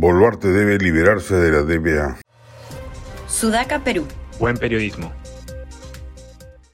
Boluarte debe liberarse de la DBA. Sudaca, Perú. Buen periodismo.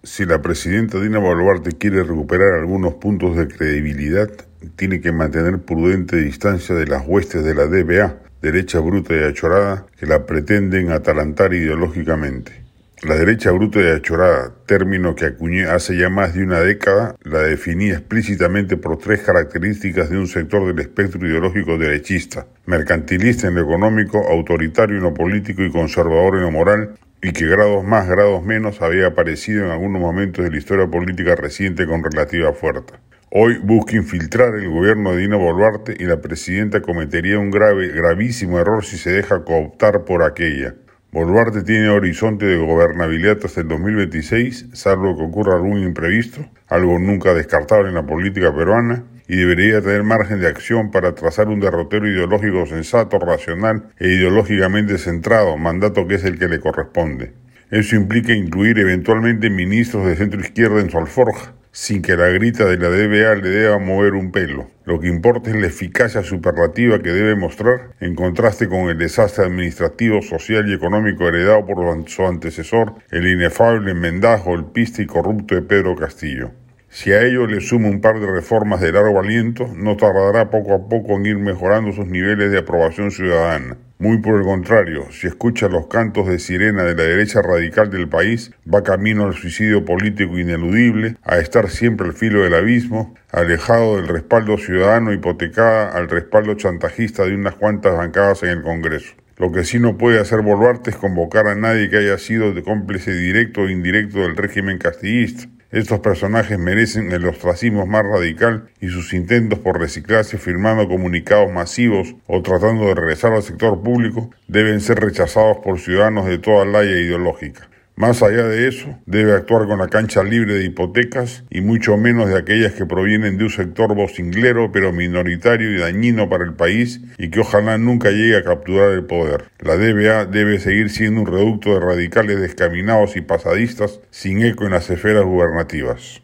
Si la presidenta Dina Boluarte quiere recuperar algunos puntos de credibilidad, tiene que mantener prudente distancia de las huestes de la DBA, derecha bruta y achorada, que la pretenden atalantar ideológicamente. La derecha bruta y achorada, término que acuñé hace ya más de una década, la definía explícitamente por tres características de un sector del espectro ideológico derechista, mercantilista en lo económico, autoritario en lo político y conservador en lo moral, y que grados más, grados menos había aparecido en algunos momentos de la historia política reciente con relativa fuerza. Hoy busca infiltrar el gobierno de Dina Boluarte y la presidenta cometería un grave, gravísimo error si se deja cooptar por aquella. Boluarte tiene horizonte de gobernabilidad hasta el 2026, salvo que ocurra algún imprevisto, algo nunca descartable en la política peruana, y debería tener margen de acción para trazar un derrotero ideológico sensato, racional e ideológicamente centrado, mandato que es el que le corresponde. Eso implica incluir eventualmente ministros de centro izquierda en su alforja, sin que la grita de la DBA le deba mover un pelo. Lo que importa es la eficacia superlativa que debe mostrar en contraste con el desastre administrativo, social y económico heredado por su antecesor, el inefable enmendajo, el piste y corrupto de Pedro Castillo. Si a ello le suma un par de reformas de largo aliento, no tardará poco a poco en ir mejorando sus niveles de aprobación ciudadana. Muy por el contrario, si escucha los cantos de sirena de la derecha radical del país, va camino al suicidio político ineludible, a estar siempre al filo del abismo, alejado del respaldo ciudadano, hipotecada al respaldo chantajista de unas cuantas bancadas en el Congreso. Lo que sí no puede hacer Boluarte es convocar a nadie que haya sido de cómplice directo o indirecto del régimen castillista. Estos personajes merecen el ostracismo más radical y sus intentos por reciclarse firmando comunicados masivos o tratando de regresar al sector público deben ser rechazados por ciudadanos de toda la ideológica. Más allá de eso, debe actuar con la cancha libre de hipotecas y mucho menos de aquellas que provienen de un sector vocinglero pero minoritario y dañino para el país y que ojalá nunca llegue a capturar el poder. La DBA debe seguir siendo un reducto de radicales descaminados y pasadistas sin eco en las esferas gubernativas.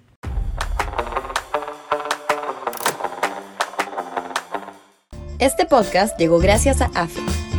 Este podcast llegó gracias a AFE,